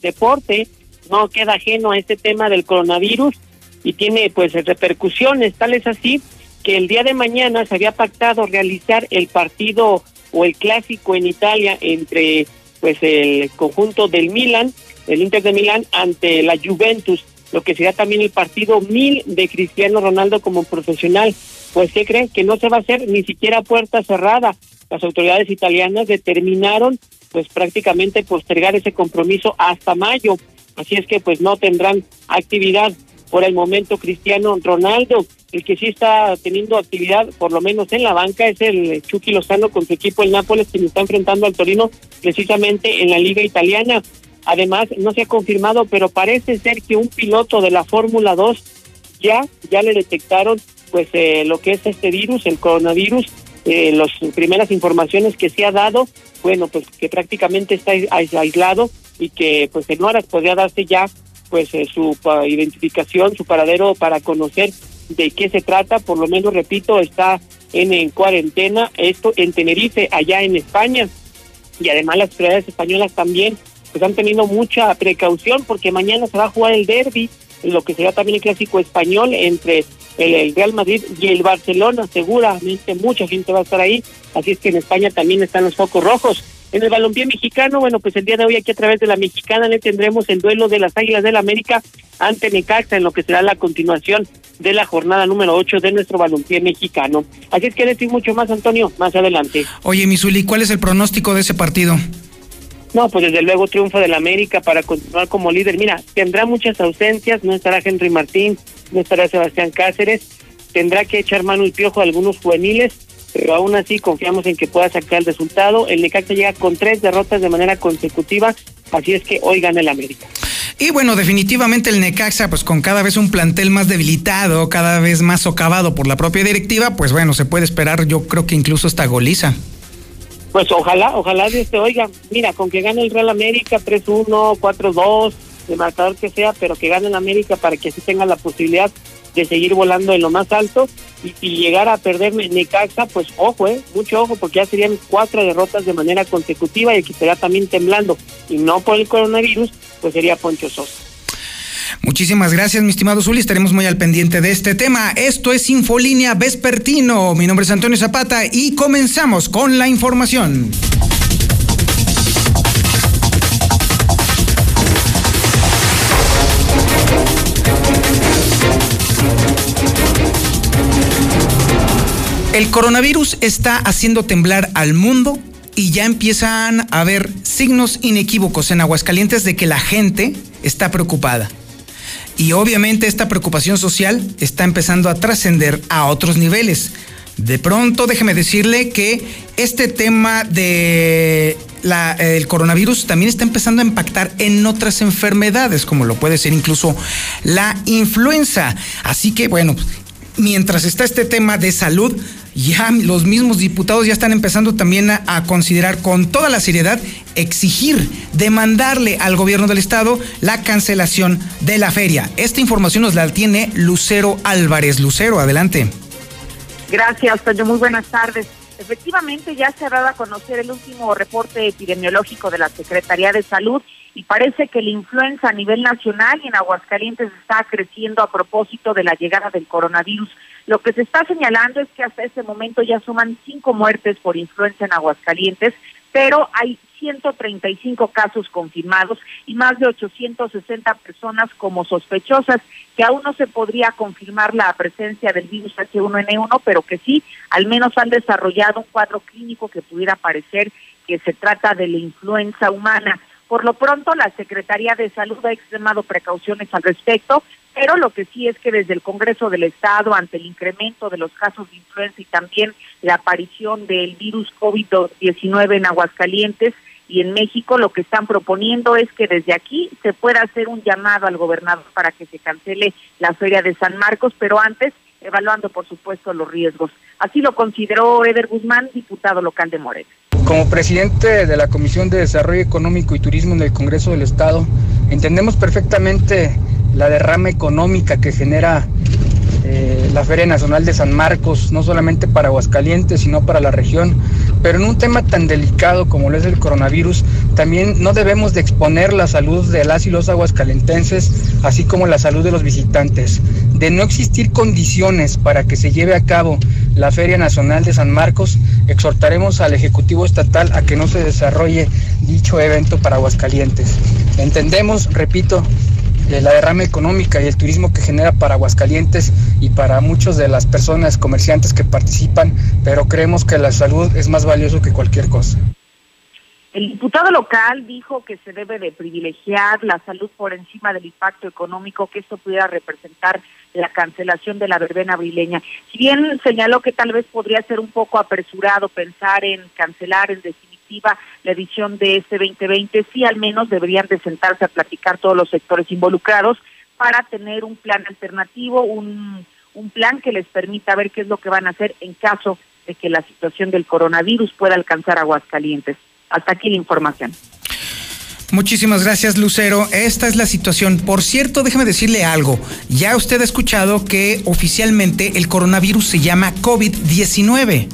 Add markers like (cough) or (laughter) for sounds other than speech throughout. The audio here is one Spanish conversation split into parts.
deporte no queda ajeno a este tema del coronavirus y tiene pues repercusiones, tal es así que el día de mañana se había pactado realizar el partido o el clásico en Italia entre pues el conjunto del Milan, el Inter de Milán ante la Juventus, lo que será también el partido mil de Cristiano Ronaldo como profesional. Pues se creen que no se va a hacer ni siquiera puerta cerrada. Las autoridades italianas determinaron pues prácticamente postergar ese compromiso hasta mayo. Así es que pues no tendrán actividad por el momento Cristiano Ronaldo. El que sí está teniendo actividad, por lo menos en la banca, es el Chucky Lozano con su equipo el Nápoles, que está enfrentando al Torino precisamente en la Liga Italiana. Además, no se ha confirmado, pero parece ser que un piloto de la Fórmula 2 ya, ya le detectaron pues eh, lo que es este virus, el coronavirus, eh, las primeras informaciones que se ha dado, bueno, pues que prácticamente está aislado y que pues en horas podría darse ya pues eh, su identificación, su paradero para conocer de qué se trata, por lo menos repito, está en, en cuarentena, esto en Tenerife, allá en España, y además las autoridades españolas también pues han tenido mucha precaución porque mañana se va a jugar el derby, lo que será también el clásico español entre el, Real Madrid y el Barcelona, seguramente mucha gente va a estar ahí, así es que en España también están los focos rojos. En el balompié mexicano, bueno, pues el día de hoy aquí a través de la mexicana le tendremos el duelo de las Águilas del América ante Necaxa en lo que será la continuación de la jornada número 8 de nuestro balompié mexicano. Así es que decir mucho más, Antonio, más adelante. Oye, Misuli, ¿cuál es el pronóstico de ese partido? No, pues desde luego triunfo del América para continuar como líder. Mira, tendrá muchas ausencias, no estará Henry Martín, no estará Sebastián Cáceres, tendrá que echar mano el piojo a algunos juveniles, pero aún así confiamos en que pueda sacar el resultado. El Necaxa llega con tres derrotas de manera consecutiva, así es que hoy gana el América. Y bueno, definitivamente el Necaxa, pues con cada vez un plantel más debilitado, cada vez más socavado por la propia directiva, pues bueno, se puede esperar, yo creo que incluso esta goliza. Pues ojalá, ojalá este, oiga, mira, con que gane el Real América 3-1, 4-2, de marcador que sea, pero que gane el América para que así tenga la posibilidad de seguir volando en lo más alto y si llegara a perder Necaxa, pues ojo, eh, mucho ojo, porque ya serían cuatro derrotas de manera consecutiva y el que estaría también temblando, y no por el coronavirus, pues sería Poncho Sosa. Muchísimas gracias, mi estimado Zuli. Estaremos muy al pendiente de este tema. Esto es Infolínea Vespertino. Mi nombre es Antonio Zapata y comenzamos con la información. El coronavirus está haciendo temblar al mundo y ya empiezan a haber signos inequívocos en Aguascalientes de que la gente está preocupada. Y obviamente esta preocupación social está empezando a trascender a otros niveles. De pronto, déjeme decirle que este tema de coronavirus también está empezando a impactar en otras enfermedades, como lo puede ser incluso la influenza. Así que, bueno, mientras está este tema de salud, ya los mismos diputados ya están empezando también a, considerar con toda la seriedad exigir, demandarle al gobierno del estado la cancelación de la feria. Esta información nos la tiene Lucero Álvarez. Lucero, adelante. Gracias, Toño. Muy buenas tardes. Efectivamente, ya se ha dado a conocer el último reporte epidemiológico de la Secretaría de Salud y parece que la influenza a nivel nacional y en Aguascalientes está creciendo a propósito de la llegada del coronavirus. Lo que se está señalando es que hasta ese momento ya suman cinco muertes por influenza en Aguascalientes, pero hay 135 casos confirmados y más de 860 personas como sospechosas, que aún no se podría confirmar la presencia del virus H1N1, pero que sí, al menos han desarrollado un cuadro clínico que pudiera parecer que se trata de la influenza humana. Por lo pronto, la Secretaría de Salud ha extremado precauciones al respecto, pero lo que sí es que desde el Congreso del Estado, ante el incremento de los casos de influenza y también la aparición del virus COVID-19 en Aguascalientes y en México, lo que están proponiendo es que desde aquí se pueda hacer un llamado al gobernador para que se cancele la Feria de San Marcos, pero antes evaluando, por supuesto, los riesgos. Así lo consideró Eder Guzmán, diputado local de Morena. Como presidente de la Comisión de Desarrollo Económico y Turismo en el Congreso del Estado, entendemos perfectamente la derrama económica que genera eh, la Feria Nacional de San Marcos, no solamente para Aguascalientes, sino para la región, pero en un tema tan delicado como lo es el coronavirus, también no debemos de exponer la salud de las y los aguascalentenses, así como la salud de los visitantes. De no existir condiciones para que se lleve a cabo la Feria Nacional de San Marcos, exhortaremos al Ejecutivo Estatal a que no se desarrolle dicho evento para Aguascalientes. Entendemos, repito, la derrama económica y el turismo que genera para Aguascalientes y para muchas de las personas comerciantes que participan, pero creemos que la salud es más valioso que cualquier cosa. El diputado local dijo que se debe de privilegiar la salud por encima del impacto económico que esto pudiera representar la cancelación de la verbena abrileña. Si bien señaló que tal vez podría ser un poco apresurado pensar en cancelar en la edición de este 2020, sí al menos deberían de sentarse a platicar todos los sectores involucrados para tener un plan alternativo, un, un plan que les permita ver qué es lo que van a hacer en caso de que la situación del coronavirus pueda alcanzar Aguascalientes. Hasta aquí la información. Muchísimas gracias, Lucero. Esta es la situación. Por cierto, déjeme decirle algo. Ya usted ha escuchado que oficialmente el coronavirus se llama COVID-19.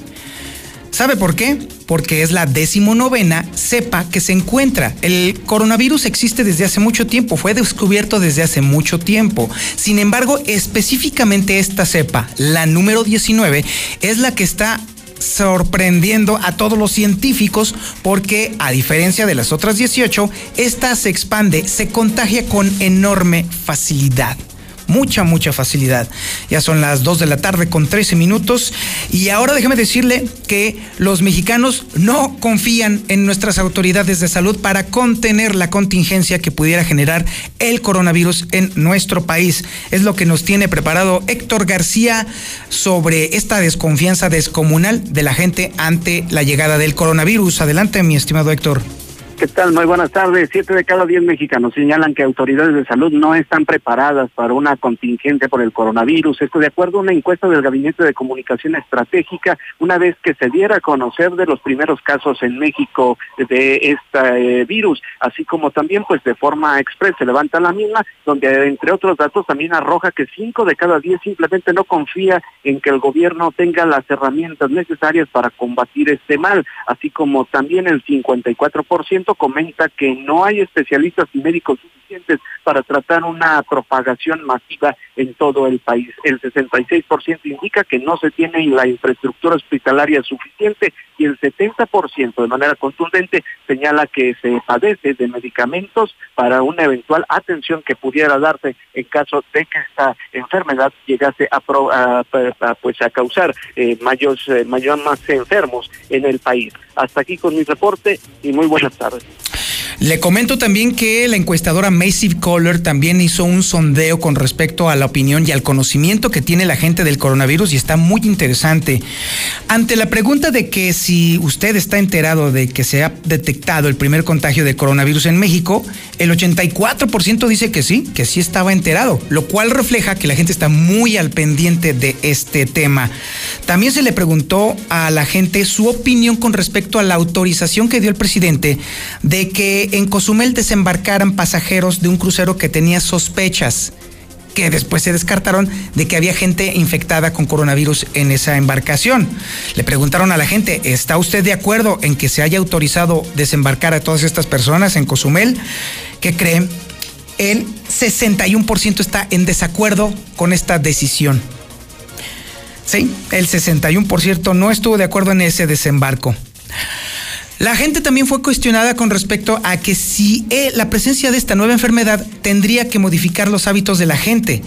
¿Sabe por qué? Porque es la decimonovena cepa que se encuentra. El coronavirus existe desde hace mucho tiempo, fue descubierto desde hace mucho tiempo. Sin embargo, específicamente esta cepa, la número 19, es la que está sorprendiendo a todos los científicos porque a diferencia de las otras 18, esta se expande, se contagia con enorme facilidad mucha, mucha facilidad. Ya son las 2 de la tarde con 13 minutos y ahora déjeme decirle que los mexicanos no confían en nuestras autoridades de salud para contener la contingencia que pudiera generar el coronavirus en nuestro país. Es lo que nos tiene preparado Héctor García sobre esta desconfianza descomunal de la gente ante la llegada del coronavirus. Adelante, mi estimado Héctor. ¿Qué tal? Muy buenas tardes. Siete de cada diez mexicanos señalan que autoridades de salud no están preparadas para una contingente por el coronavirus. Esto de acuerdo a una encuesta del Gabinete de Comunicación Estratégica, una vez que se diera a conocer de los primeros casos en México de este virus, así como también pues de forma express se levanta la misma, donde entre otros datos también arroja que cinco de cada diez simplemente no confía en que el gobierno tenga las herramientas necesarias para combatir este mal, así como también el 54% comenta que no hay especialistas y médicos para tratar una propagación masiva en todo el país. El 66% indica que no se tiene la infraestructura hospitalaria suficiente y el 70% de manera contundente señala que se padece de medicamentos para una eventual atención que pudiera darse en caso de que esta enfermedad llegase a, pues a causar eh, mayores eh, mayor más enfermos en el país. Hasta aquí con mi reporte y muy buenas tardes. Le comento también que la encuestadora Massive Caller también hizo un sondeo con respecto a la opinión y al conocimiento que tiene la gente del coronavirus y está muy interesante. Ante la pregunta de que si usted está enterado de que se ha detectado el primer contagio de coronavirus en México, el 84% dice que sí, que sí estaba enterado, lo cual refleja que la gente está muy al pendiente de este tema. También se le preguntó a la gente su opinión con respecto a la autorización que dio el presidente de que en Cozumel desembarcaran pasajeros de un crucero que tenía sospechas que después se descartaron de que había gente infectada con coronavirus en esa embarcación. Le preguntaron a la gente, ¿está usted de acuerdo en que se haya autorizado desembarcar a todas estas personas en Cozumel? ¿Qué creen? El 61% está en desacuerdo con esta decisión. Sí, el 61% no estuvo de acuerdo en ese desembarco. La gente también fue cuestionada con respecto a que si eh, la presencia de esta nueva enfermedad tendría que modificar los hábitos de la gente.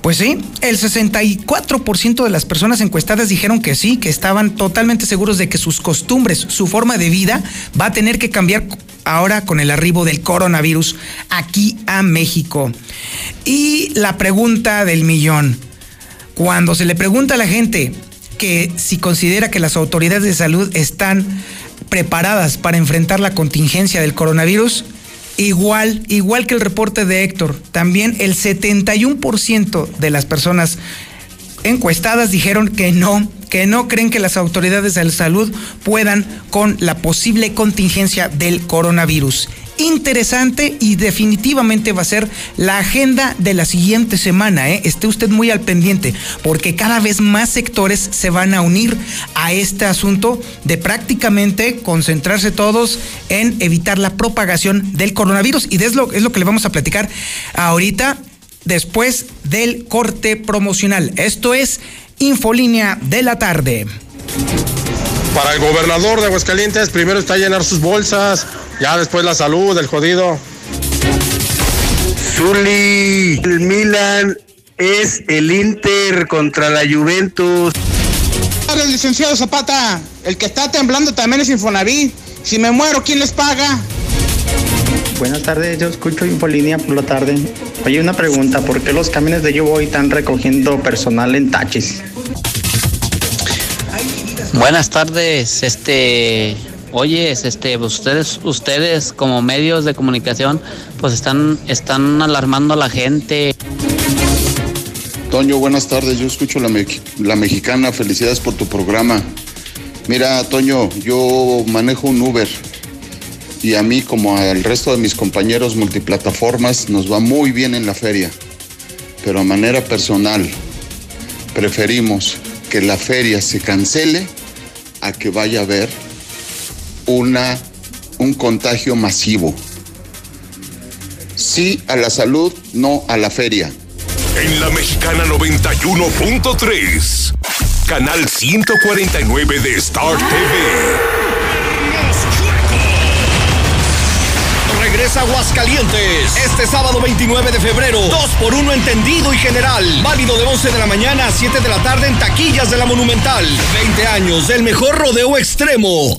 Pues sí, el 64% de las personas encuestadas dijeron que sí, que estaban totalmente seguros de que sus costumbres, su forma de vida va a tener que cambiar ahora con el arribo del coronavirus aquí a México. Y la pregunta del millón, cuando se le pregunta a la gente que si considera que las autoridades de salud están preparadas para enfrentar la contingencia del coronavirus? Igual, igual que el reporte de Héctor, también el 71% de las personas encuestadas dijeron que no, que no creen que las autoridades de salud puedan con la posible contingencia del coronavirus. Interesante y definitivamente va a ser la agenda de la siguiente semana. ¿eh? Esté usted muy al pendiente porque cada vez más sectores se van a unir a este asunto de prácticamente concentrarse todos en evitar la propagación del coronavirus y es lo, es lo que le vamos a platicar ahorita después del corte promocional. Esto es Infolínea de la tarde. Para el gobernador de Aguascalientes, primero está llenar sus bolsas, ya después la salud, el jodido. Zuli, el Milan es el Inter contra la Juventus. El licenciado Zapata, el que está temblando también es Infonavit. Si me muero, ¿quién les paga? Buenas tardes, yo escucho Infolínea por la tarde. Oye, una pregunta, ¿por qué los camiones de Yo Voy están recogiendo personal en taxis? Buenas tardes, este, oye, este, ustedes, ustedes como medios de comunicación, pues están, están alarmando a la gente. Toño, buenas tardes, yo escucho la, la mexicana, felicidades por tu programa. Mira, Toño, yo manejo un Uber y a mí como al resto de mis compañeros multiplataformas nos va muy bien en la feria, pero a manera personal preferimos que la feria se cancele a que vaya a haber una, un contagio masivo. Sí a la salud, no a la feria. En la Mexicana 91.3, canal 149 de Star TV. regresa Aguascalientes. Este sábado 29 de febrero, 2 por 1 entendido y general. Válido de 11 de la mañana a 7 de la tarde en taquillas de la Monumental. 20 años del mejor rodeo extremo.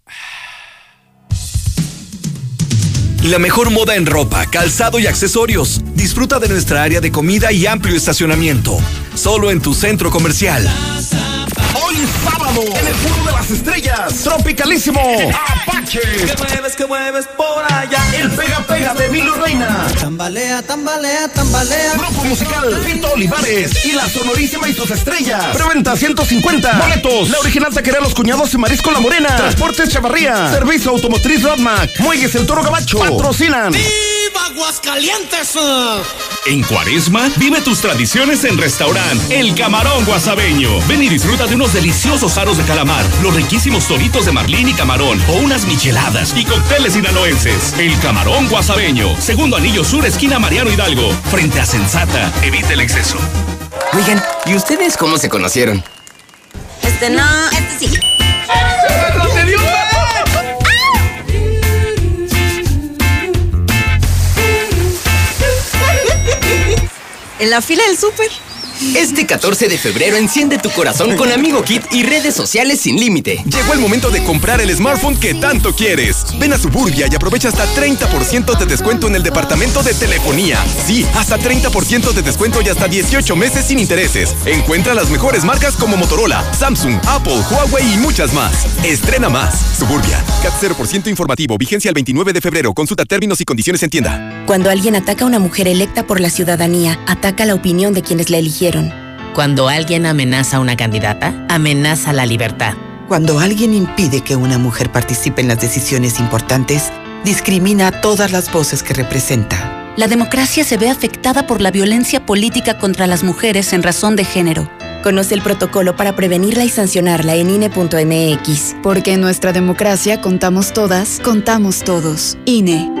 La mejor moda en ropa, calzado y accesorios. Disfruta de nuestra área de comida y amplio estacionamiento. Solo en tu centro comercial. Hoy sábado, las Estrellas, Tropicalísimo, Apache. Que mueves, que mueves por allá. El Pega Pega de Emilio Reina. Tambalea, tambalea, tambalea. Grupo musical, Fito Olivares y la Sonorísima y sus estrellas. Preventa 150. Boletos. La original taquería Los Cuñados y Marisco La Morena. Transportes Chavarría. Servicio Automotriz Rodmac. Muelles El Toro Gabacho. Patrocinan. ¡Viva Aguascalientes! En Cuaresma, vive tus tradiciones en restaurante El Camarón Guasabeño. Ven y disfruta de unos deliciosos aros de calamar, los riquísimos toritos de marlín y camarón, o unas micheladas y cócteles sinaloenses. El Camarón Guasabeño, segundo anillo sur, esquina Mariano Hidalgo, frente a Sensata. Evite el exceso. Oigan, ¿y ustedes cómo se conocieron? Este no, este sí. En la fila del súper. Este 14 de febrero enciende tu corazón con Amigo Kit y redes sociales sin límite. Llegó el momento de comprar el smartphone que tanto quieres. Ven a Suburbia y aprovecha hasta 30% de descuento en el departamento de telefonía. Sí, hasta 30% de descuento y hasta 18 meses sin intereses. Encuentra las mejores marcas como Motorola, Samsung, Apple, Huawei y muchas más. Estrena más. Suburbia. CAT 0% informativo. Vigencia el 29 de febrero. Consulta términos y condiciones en tienda. Cuando alguien ataca a una mujer electa por la ciudadanía, ataca la opinión de quienes la eligieron. Cuando alguien amenaza a una candidata, amenaza la libertad. Cuando alguien impide que una mujer participe en las decisiones importantes, discrimina a todas las voces que representa. La democracia se ve afectada por la violencia política contra las mujeres en razón de género. Conoce el protocolo para prevenirla y sancionarla en INE.mx. Porque en nuestra democracia contamos todas, contamos todos. INE.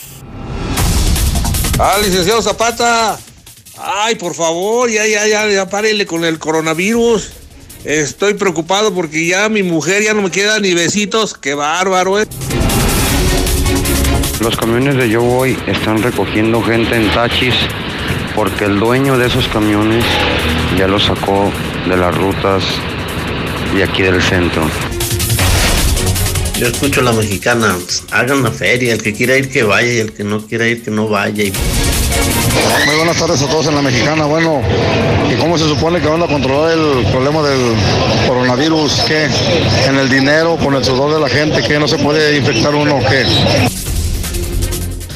Ah, licenciado Zapata. Ay, por favor, ya, ya, ya, ya párele con el coronavirus. Estoy preocupado porque ya mi mujer ya no me queda ni besitos. Qué bárbaro, eh. Los camiones de Yo Voy están recogiendo gente en tachis porque el dueño de esos camiones ya los sacó de las rutas de aquí del centro. Yo escucho a la mexicana, pues, hagan la feria, el que quiera ir que vaya y el que no quiera ir que no vaya. Y... Muy buenas tardes a todos en la mexicana. Bueno, ¿y cómo se supone que van a controlar el problema del coronavirus? ¿Qué? ¿En el dinero, con el sudor de la gente? ¿Qué? ¿No se puede infectar uno o qué?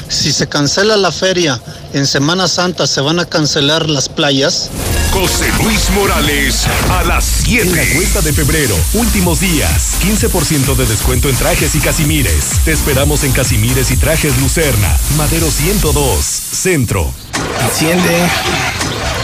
Si se cancela la feria en Semana Santa, ¿se van a cancelar las playas? José Luis Morales a las 7. En la cuesta de febrero, últimos días, 15% de descuento en trajes y casimires. Te esperamos en Casimires y Trajes Lucerna, Madero 102, Centro. Enciende.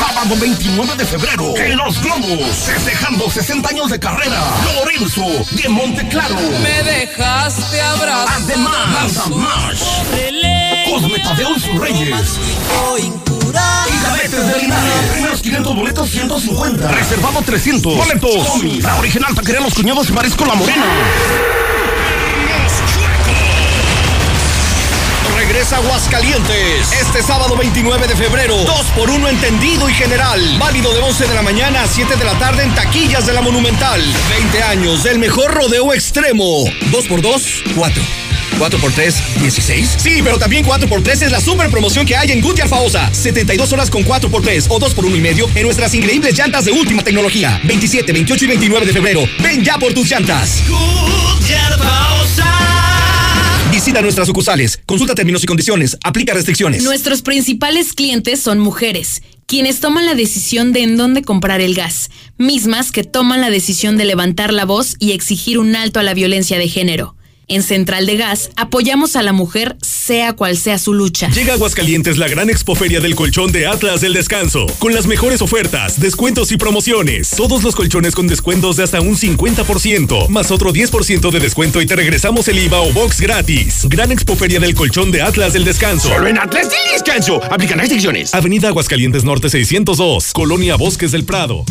Sábado 29 de febrero, en Los Globos, festejando 60 años de carrera, Lorenzo de Monteclaro. Me dejaste abrazar. Además, Samash, Cosme Tadeo y sus Reyes. Y Cadetes de Linares. Primeros 500 boletos, 150. Reservado 300. Boletos. La original taquería Los Cuñados y Marisco La Morena. Regresa Aguascalientes. Este sábado 29 de febrero. 2 por 1 entendido y general. Válido de 11 de la mañana a 7 de la tarde en taquillas de la Monumental. 20 años del mejor rodeo extremo. 2 por 2, 4. 4 por 3, 16. Sí, pero también 4 por 3 es la super promoción que hay en Goodyear Faosa. 72 horas con 4 por 3 o 2 por 1 y medio en nuestras increíbles llantas de última tecnología. 27, 28 y 29 de febrero. Ven ya por tus llantas. Goodyear Faosa. Visita nuestras sucursales, consulta términos y condiciones, aplica restricciones. Nuestros principales clientes son mujeres, quienes toman la decisión de en dónde comprar el gas, mismas que toman la decisión de levantar la voz y exigir un alto a la violencia de género. En Central de Gas apoyamos a la mujer sea cual sea su lucha. Llega a Aguascalientes la gran expoferia del colchón de Atlas del Descanso, con las mejores ofertas, descuentos y promociones. Todos los colchones con descuentos de hasta un 50%, más otro 10% de descuento y te regresamos el IVA o box gratis. Gran expoferia del colchón de Atlas del Descanso. Solo en Atlas del Descanso. Aplican restricciones. Avenida Aguascalientes Norte 602, Colonia Bosques del Prado.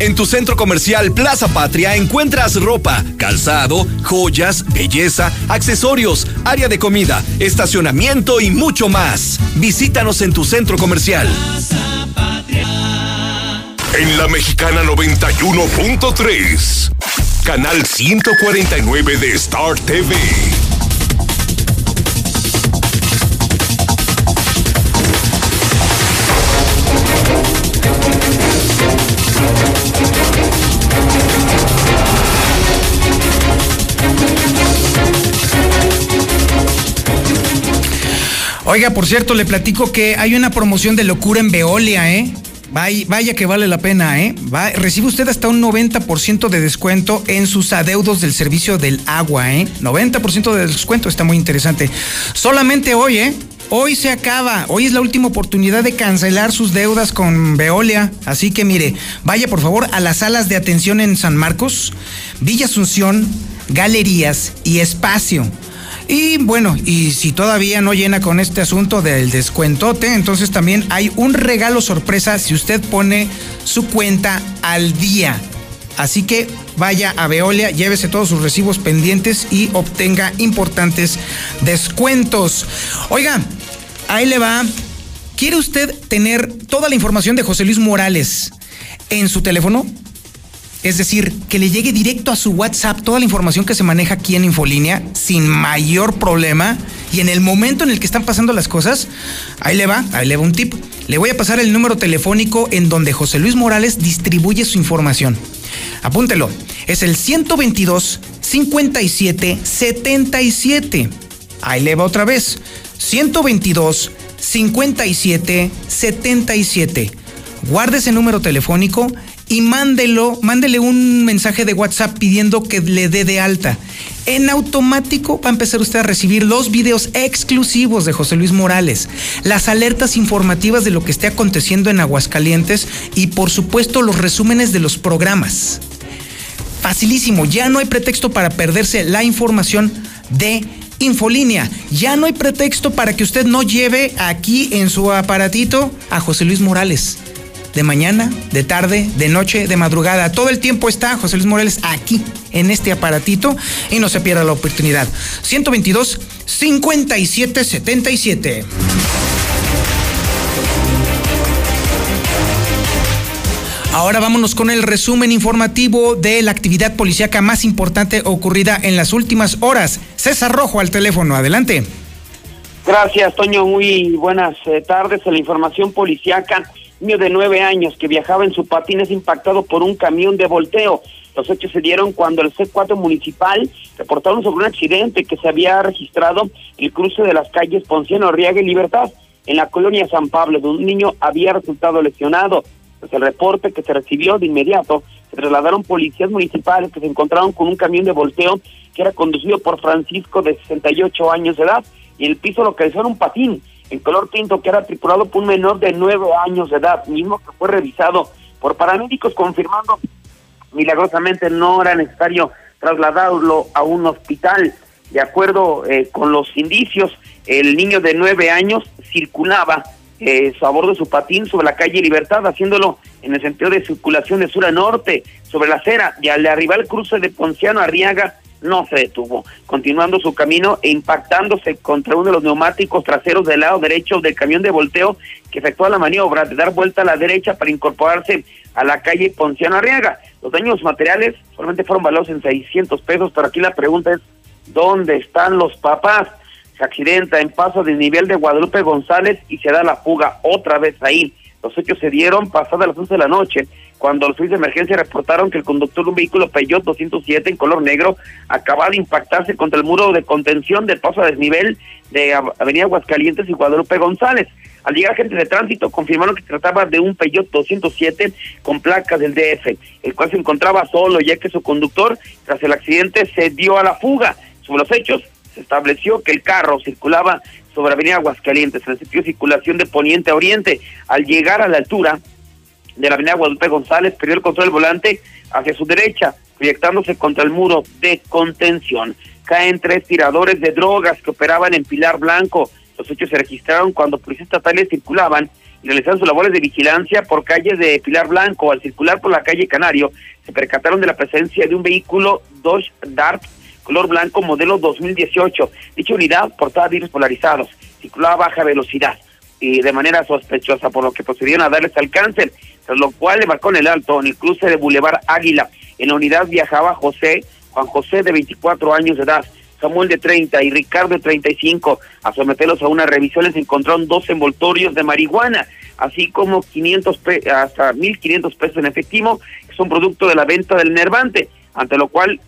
En tu centro comercial Plaza Patria encuentras ropa, calzado, joyas, belleza, accesorios, área de comida, estacionamiento y mucho más. Visítanos en tu centro comercial. En la Mexicana 91.3, canal 149 de Star TV. Oiga, por cierto, le platico que hay una promoción de locura en Veolia, ¿eh? Vaya, vaya, que vale la pena, ¿eh? Va, recibe usted hasta un 90% de descuento en sus adeudos del servicio del agua, ¿eh? 90% de descuento, está muy interesante. Solamente hoy, ¿eh? Hoy se acaba, hoy es la última oportunidad de cancelar sus deudas con Veolia, así que mire, vaya por favor a las salas de atención en San Marcos, Villa Asunción, Galerías y Espacio. Y bueno, y si todavía no llena con este asunto del descuentote, entonces también hay un regalo sorpresa si usted pone su cuenta al día. Así que vaya a Veolia, llévese todos sus recibos pendientes y obtenga importantes descuentos. Oiga, ahí le va. ¿Quiere usted tener toda la información de José Luis Morales en su teléfono? Es decir, que le llegue directo a su WhatsApp toda la información que se maneja aquí en Infolínea sin mayor problema. Y en el momento en el que están pasando las cosas, ahí le va, ahí le va un tip. Le voy a pasar el número telefónico en donde José Luis Morales distribuye su información. Apúntelo. Es el 122 57 77. Ahí le va otra vez. 122 57 77. Guarde ese número telefónico y mándelo, mándele un mensaje de WhatsApp pidiendo que le dé de alta. En automático va a empezar usted a recibir los videos exclusivos de José Luis Morales, las alertas informativas de lo que esté aconteciendo en Aguascalientes y por supuesto los resúmenes de los programas. Facilísimo, ya no hay pretexto para perderse la información de Infolínea. Ya no hay pretexto para que usted no lleve aquí en su aparatito a José Luis Morales de mañana, de tarde, de noche, de madrugada. Todo el tiempo está José Luis Morales aquí, en este aparatito, y no se pierda la oportunidad. 122 5777. Ahora vámonos con el resumen informativo de la actividad policíaca más importante ocurrida en las últimas horas. César Rojo al teléfono, adelante. Gracias, Toño. Muy buenas eh, tardes. La información policíaca, niño de nueve años que viajaba en su patín es impactado por un camión de volteo. Los hechos se dieron cuando el C4 municipal reportaron sobre un accidente que se había registrado en el cruce de las calles Ponciano Arriaga y Libertad, en la colonia San Pablo, donde un niño había resultado lesionado. Pues el reporte que se recibió de inmediato, se trasladaron policías municipales que se encontraron con un camión de volteo que era conducido por Francisco de 68 años de edad y en el piso localizaron un patín en color tinto que era tripulado por un menor de 9 años de edad, mismo que fue revisado por paramédicos confirmando milagrosamente no era necesario trasladarlo a un hospital. De acuerdo eh, con los indicios, el niño de 9 años circulaba eh, a bordo de su patín sobre la calle Libertad, haciéndolo en el sentido de circulación de sur a norte, sobre la acera, y al arribar al cruce de Ponciano Arriaga, no se detuvo, continuando su camino e impactándose contra uno de los neumáticos traseros del lado derecho del camión de volteo que efectuó la maniobra de dar vuelta a la derecha para incorporarse a la calle Ponciano Arriaga. Los daños materiales solamente fueron valorados en 600 pesos, pero aquí la pregunta es, ¿dónde están los papás? Se accidenta en paso de nivel de Guadalupe González y se da la fuga otra vez ahí. Los hechos se dieron pasadas las 11 de la noche, cuando los servicios de emergencia reportaron que el conductor de un vehículo Peugeot 207 en color negro acababa de impactarse contra el muro de contención del paso a desnivel de Avenida Aguascalientes y Guadalupe González. Al llegar gente de tránsito confirmaron que trataba de un Peugeot 207 con placas del DF, el cual se encontraba solo ya que su conductor tras el accidente se dio a la fuga. Sobre los hechos se estableció que el carro circulaba sobre Avenida Aguascalientes en el sentido de circulación de poniente a oriente. Al llegar a la altura de la Avenida Guadalupe González, perdió el control del volante hacia su derecha, proyectándose contra el muro de contención. Caen tres tiradores de drogas que operaban en Pilar Blanco. Los hechos se registraron cuando policías estatales circulaban y realizaban sus labores de vigilancia por calles de Pilar Blanco. Al circular por la calle Canario, se percataron de la presencia de un vehículo Dodge Dart color blanco modelo 2018. Dicha unidad portaba vidrios polarizados, circulaba a baja velocidad y de manera sospechosa, por lo que procedieron a darles alcance, tras lo cual le marcó en el alto en el cruce de Boulevard Águila. En la unidad viajaba José, Juan José de 24 años de edad, Samuel de 30 y Ricardo de 35. A someterlos a una revisión les encontraron dos envoltorios de marihuana, así como 500 hasta 1.500 pesos en efectivo, que son producto de la venta del nervante ante lo cual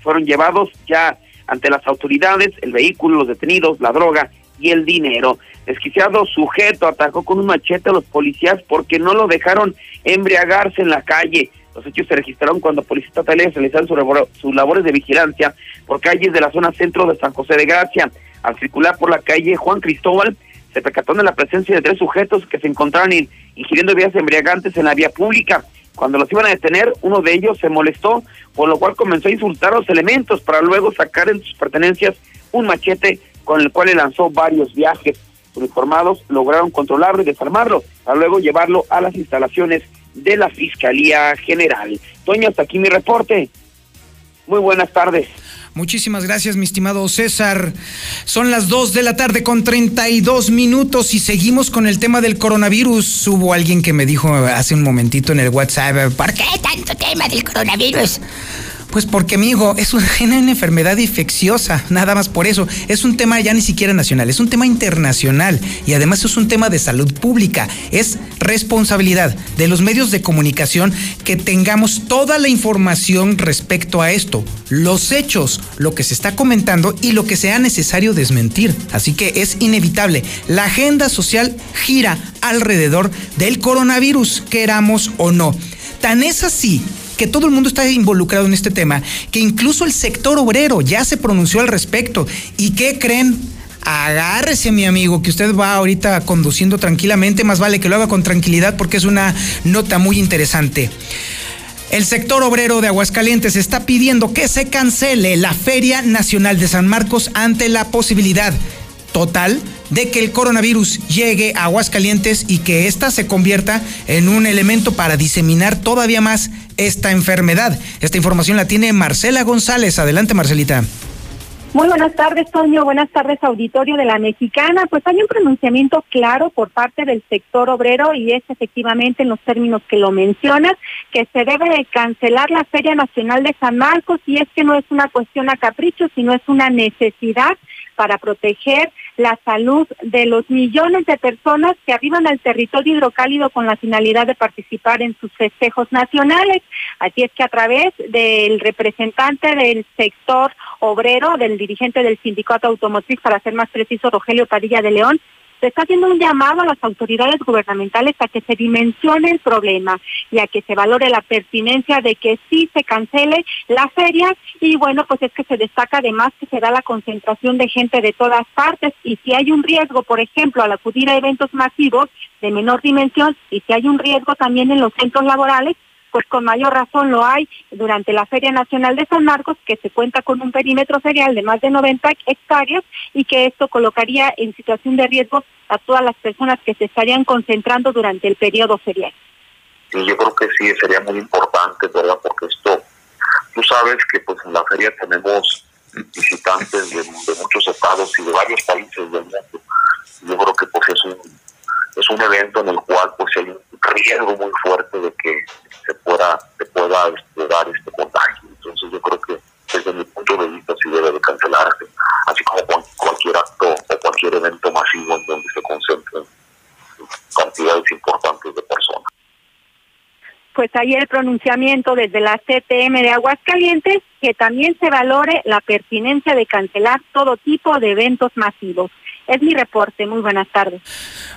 fueron llevados ya ante las autoridades, el vehículo, los detenidos, la droga y el dinero. Desquiciado sujeto atacó con un machete a los policías porque no lo dejaron embriagarse en la calle. Los hechos se registraron cuando policías estatales realizaron sus labores de vigilancia por calles de la zona centro de San José de Gracia. Al circular por la calle Juan Cristóbal, se percató de la presencia de tres sujetos que se encontraban ingiriendo bebidas embriagantes en la vía pública. Cuando los iban a detener, uno de ellos se molestó, por lo cual comenzó a insultar a los elementos para luego sacar en sus pertenencias un machete con el cual le lanzó varios viajes. Uniformados lograron controlarlo y desarmarlo para luego llevarlo a las instalaciones de la Fiscalía General. Toño, hasta aquí mi reporte. Muy buenas tardes. Muchísimas gracias, mi estimado César. Son las 2 de la tarde con 32 minutos y seguimos con el tema del coronavirus. Hubo alguien que me dijo hace un momentito en el WhatsApp, ¿por qué tanto tema del coronavirus? Pues porque, amigo, es una, (laughs) una, enfermedad infecciosa, nada más por eso. Es un tema ya ni siquiera nacional, es un tema internacional y además es un tema de salud pública. Es responsabilidad de los medios de comunicación que tengamos toda la información respecto a esto, los hechos, lo que se está comentando y lo que sea necesario desmentir. Así que es inevitable. La agenda social gira alrededor del coronavirus, queramos o no. Tan es así que todo el mundo está involucrado en este tema, que incluso el sector obrero ya se pronunció al respecto. ¿Y qué creen? Agárrese, mi amigo, que usted va ahorita conduciendo tranquilamente, más vale que lo haga con tranquilidad porque es una nota muy interesante. El sector obrero de Aguascalientes está pidiendo que se cancele la Feria Nacional de San Marcos ante la posibilidad total de que el coronavirus llegue a Aguascalientes y que ésta se convierta en un elemento para diseminar todavía más esta enfermedad. Esta información la tiene Marcela González. Adelante, Marcelita. Muy buenas tardes, Toño. Buenas tardes, auditorio de la Mexicana. Pues hay un pronunciamiento claro por parte del sector obrero y es efectivamente en los términos que lo mencionas, que se debe cancelar la Feria Nacional de San Marcos y es que no es una cuestión a capricho, sino es una necesidad para proteger la salud de los millones de personas que arriban al territorio hidrocálido con la finalidad de participar en sus festejos nacionales. Así es que a través del representante del sector obrero, del dirigente del sindicato automotriz, para ser más preciso, Rogelio Padilla de León, se está haciendo un llamado a las autoridades gubernamentales a que se dimensione el problema y a que se valore la pertinencia de que sí se cancele la feria. Y bueno, pues es que se destaca además que se da la concentración de gente de todas partes. Y si hay un riesgo, por ejemplo, al acudir a eventos masivos de menor dimensión y si hay un riesgo también en los centros laborales, pues con mayor razón lo hay durante la Feria Nacional de San Marcos, que se cuenta con un perímetro ferial de más de 90 hectáreas y que esto colocaría en situación de riesgo a todas las personas que se estarían concentrando durante el periodo ferial. Y yo creo que sí, sería muy importante, ¿verdad? Porque esto, tú sabes que pues en la feria tenemos visitantes de, muchos estados y de varios países del mundo. Yo creo que pues es un, es un evento en el cual pues hay un riesgo muy fuerte de que se pueda, se pueda dar este contagio. Entonces yo creo que desde mi punto de vista sí debe de cancelarse, así como cualquier acto o cualquier evento masivo en donde se concentren cantidades importantes de personas. Pues ahí el pronunciamiento desde la CTM de Aguascalientes que también se valore la pertinencia de cancelar todo tipo de eventos masivos. Es mi reporte. Muy buenas tardes.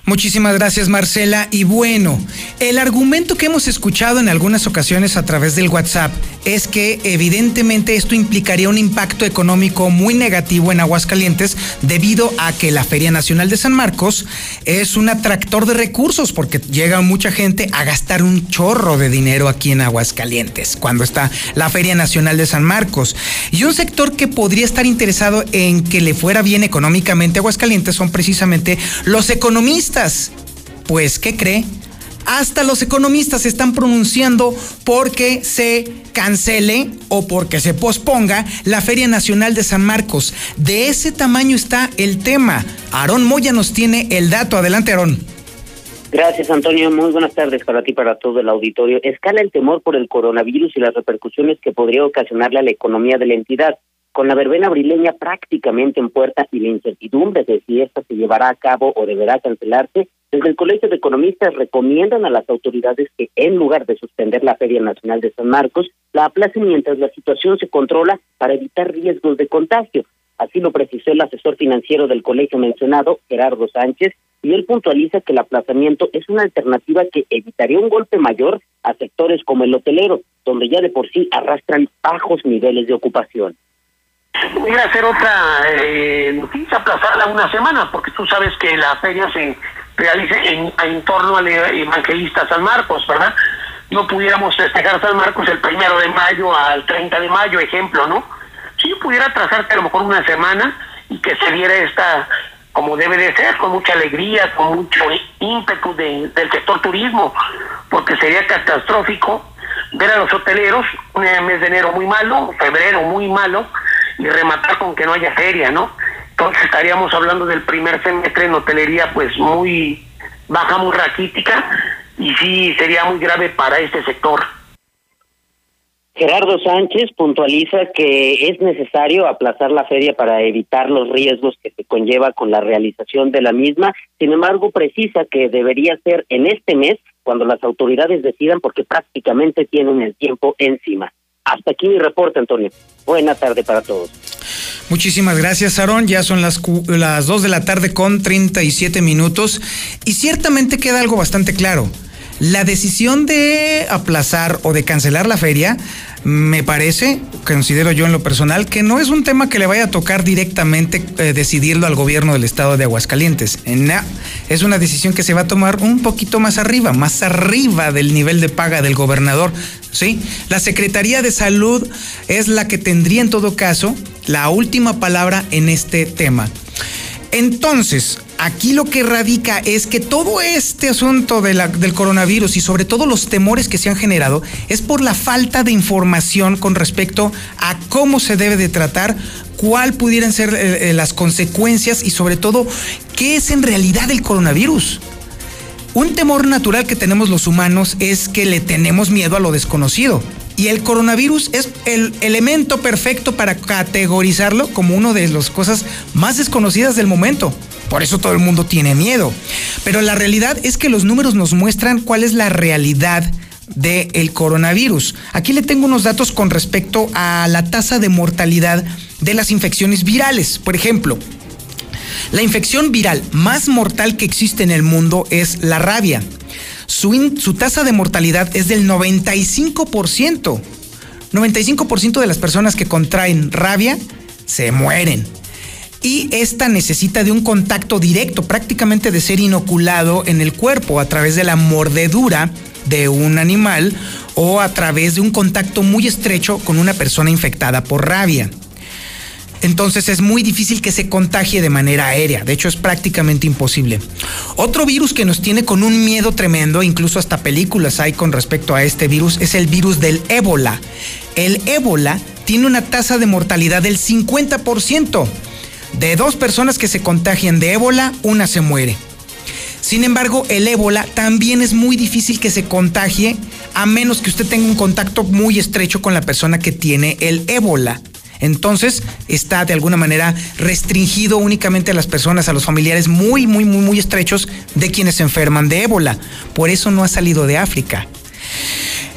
Muchísimas gracias, Marcela. Y bueno, el argumento que hemos escuchado en algunas ocasiones a través del WhatsApp es que evidentemente esto implicaría un impacto económico muy negativo en Aguascalientes debido a que la Feria Nacional de San Marcos es un atractor de recursos porque llega mucha gente a gastar un chorro de dinero aquí en Aguascalientes cuando está la Feria Nacional de San Marcos. Y un sector que podría estar interesado en que le fuera bien económicamente a Aguascalientes son precisamente los economistas. Pues, ¿qué cree? Hasta los economistas están pronunciando porque se cancele o porque se posponga la Feria Nacional de San Marcos. De ese tamaño está el tema. Aarón Moya nos tiene el dato. Adelante, Aarón. Gracias, Antonio. Muy buenas tardes para ti para todo el auditorio. Escala el temor por el coronavirus y las repercusiones que podría ocasionarle a la economía de la entidad con la verbena abrileña prácticamente en puerta y la incertidumbre de si esta se llevará a cabo o deberá cancelarse, desde el Colegio de Economistas recomiendan a las autoridades que, en lugar de suspender la Feria Nacional de San Marcos, la aplacen mientras la situación se controla para evitar riesgos de contagio. Así lo precisó el asesor financiero del colegio mencionado, Gerardo Sánchez, y él puntualiza que el aplazamiento es una alternativa que evitaría un golpe mayor a sectores como el hotelero, donde ya de por sí arrastran bajos niveles de ocupación. Pudiera ser otra eh, noticia, aplazarla una semana, porque tú sabes que la feria se realiza en, en torno al evangelista San Marcos, ¿verdad? No pudiéramos festejar San Marcos el primero de mayo al 30 de mayo, ejemplo, ¿no? Si pudiera trazarte a lo mejor una semana y que se diera esta como debe de ser, con mucha alegría, con mucho ímpetu del sector turismo, porque sería catastrófico ver a los hoteleros un mes de enero muy malo, febrero muy malo, y rematar con que no haya feria, ¿no? Entonces estaríamos hablando del primer semestre en hotelería pues muy baja, muy raquítica, y sí sería muy grave para este sector. Gerardo Sánchez puntualiza que es necesario aplazar la feria para evitar los riesgos que se conlleva con la realización de la misma. Sin embargo, precisa que debería ser en este mes cuando las autoridades decidan porque prácticamente tienen el tiempo encima. Hasta aquí mi reporte, Antonio. Buena tarde para todos. Muchísimas gracias, Aarón. Ya son las, las 2 de la tarde con 37 minutos y ciertamente queda algo bastante claro. La decisión de aplazar o de cancelar la feria, me parece, considero yo en lo personal, que no es un tema que le vaya a tocar directamente eh, decidirlo al gobierno del estado de Aguascalientes. es una decisión que se va a tomar un poquito más arriba, más arriba del nivel de paga del gobernador. ¿Sí? La Secretaría de Salud es la que tendría en todo caso la última palabra en este tema. Entonces, aquí lo que radica es que todo este asunto del coronavirus y sobre todo los temores que se han generado es por la falta de información con respecto a cómo se debe de tratar, cuál pudieran ser eh, eh, las consecuencias y sobre todo qué es en realidad el coronavirus. Un temor natural que tenemos los humanos es que le tenemos miedo a lo desconocido. Y el coronavirus es el elemento perfecto para categorizarlo como una de las cosas más desconocidas del momento. Por eso todo el mundo tiene miedo. Pero la realidad es que los números nos muestran cuál es la realidad del coronavirus. Aquí le tengo unos datos con respecto a la tasa de mortalidad de las infecciones virales. Por ejemplo, la infección viral más mortal que existe en el mundo es la rabia su, tasa de mortalidad es del 95%. 95% de las personas que contraen rabia se mueren. Y esta necesita de un contacto directo, prácticamente de ser inoculado en el cuerpo a través de la mordedura de un animal o a través de un contacto muy estrecho con una persona infectada por rabia entonces es muy difícil que se contagie de manera aérea. De hecho, es prácticamente imposible. Otro virus que nos tiene con un miedo tremendo, incluso hasta películas hay con respecto a este virus, es el virus del ébola. El ébola tiene una tasa de mortalidad del 50%. De dos personas que se contagian de ébola, una se muere. Sin embargo, el ébola también es muy difícil que se contagie a menos que usted tenga un contacto muy estrecho con la persona que tiene el ébola. Entonces está de alguna manera restringido únicamente a las personas, a los familiares muy, muy, muy, muy estrechos de quienes se enferman de ébola. Por eso no ha salido de África.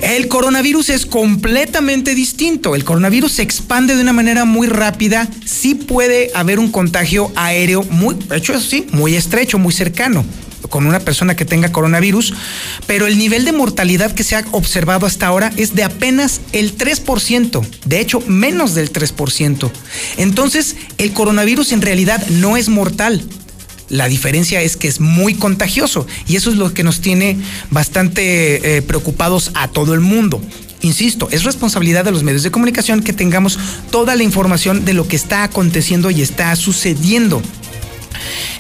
El coronavirus es completamente distinto. El coronavirus se expande de una manera muy rápida. Sí puede haber un contagio aéreo muy, hecho sí, muy estrecho, muy cercano con una persona que tenga coronavirus, pero el nivel de mortalidad que se ha observado hasta ahora es de apenas el 3%, de hecho menos del 3%. Entonces, el coronavirus en realidad no es mortal. La diferencia es que es muy contagioso y eso es lo que nos tiene bastante eh, preocupados a todo el mundo. Insisto, es responsabilidad de los medios de comunicación que tengamos toda la información de lo que está aconteciendo y está sucediendo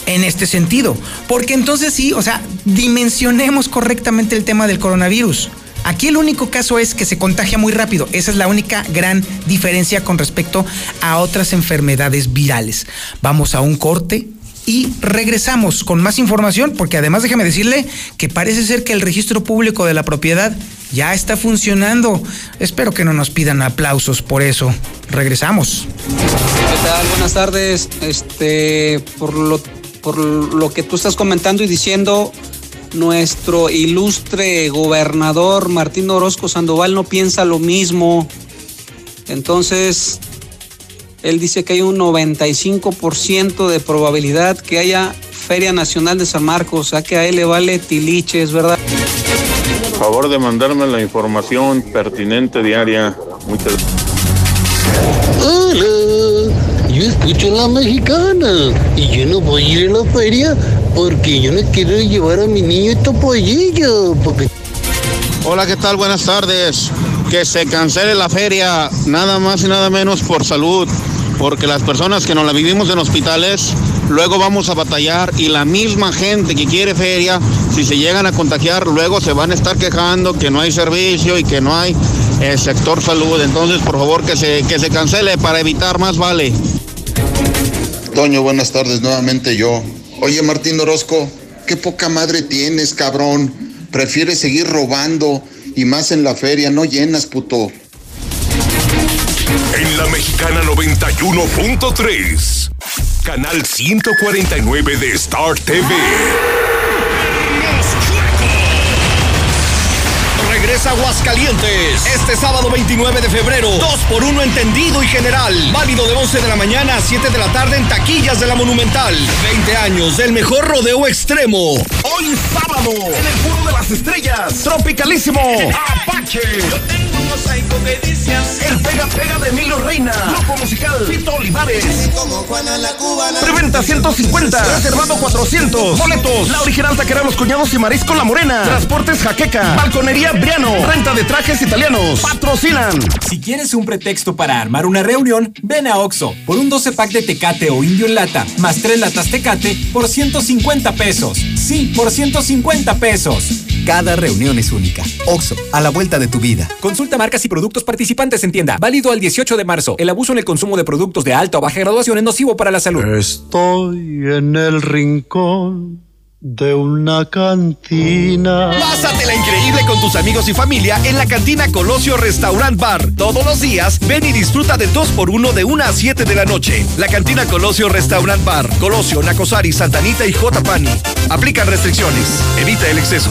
en este sentido. Porque entonces sí, o sea, dimensionemos correctamente el tema del coronavirus. Aquí el único caso es que se contagia muy rápido. Esa es la única gran diferencia con respecto a otras enfermedades virales. Vamos a un corte y regresamos con más información porque además déjeme decirle que parece ser que el registro público de la propiedad ya está funcionando. Espero que no nos pidan aplausos por eso. Regresamos. ¿Qué tal? Buenas tardes. Este, por lo por lo que tú estás comentando y diciendo, nuestro ilustre gobernador Martín Orozco Sandoval no piensa lo mismo. Entonces, Él dice que hay un 95% de probabilidad que haya Feria Nacional de San Marcos, o sea que a él le vale tiliche, es verdad. Favor de mandarme la información pertinente diaria. Muchas Hola, yo escucho la mexicana y yo no voy a ir a la feria porque yo no quiero llevar a mi niño topollillo porque Hola, ¿qué tal? Buenas tardes. Que se cancele la feria, nada más y nada menos por salud, porque las personas que nos la vivimos en hospitales, luego vamos a batallar y la misma gente que quiere feria, si se llegan a contagiar, luego se van a estar quejando que no hay servicio y que no hay el sector salud. Entonces, por favor, que se, que se cancele para evitar más vale. Toño, buenas tardes, nuevamente yo. Oye, Martín Orozco, qué poca madre tienes, cabrón. Prefieres seguir robando y más en la feria, no llenas, puto. En la Mexicana 91.3, canal 149 de Star TV. Regresa Aguascalientes este sábado 29 de febrero. 2 por 1 entendido y general. Válido de 11 de la mañana a 7 de la tarde en taquillas de la Monumental. 20 años del mejor rodeo extremo. Hoy sábado, en el Foro de las Estrellas, Tropicalísimo, Apache. Mosaico que dice así. El Pega Pega de Emilio Reina, Grupo Musical, Fito Olivares. Como Juana la Cubana. Preventa 150, reservado 400. Boletos, la original taquera Los Cuñados y Marisco La Morena. Transportes Jaqueca, Balconería Briano, renta de trajes italianos. Patrocinan. Si quieres un pretexto para armar una reunión, ven a Oxo por un 12 pack de Tecate o Indio en lata, más 3 latas Tecate por 150 pesos. Sí, por 150 pesos. Cada reunión es única. Oxo, a la vuelta de tu vida. Consulta marcas y productos participantes en tienda. Válido al 18 de marzo. El abuso en el consumo de productos de alta o baja graduación es nocivo para la salud. Estoy en el rincón de una cantina. Pásate la increíble con tus amigos y familia en la cantina Colosio Restaurant Bar. Todos los días, ven y disfruta de 2 por 1 de 1 a 7 de la noche. La cantina Colosio Restaurant Bar. Colosio, Nacosari, Santanita y J. Pani. Aplican restricciones. Evita el exceso.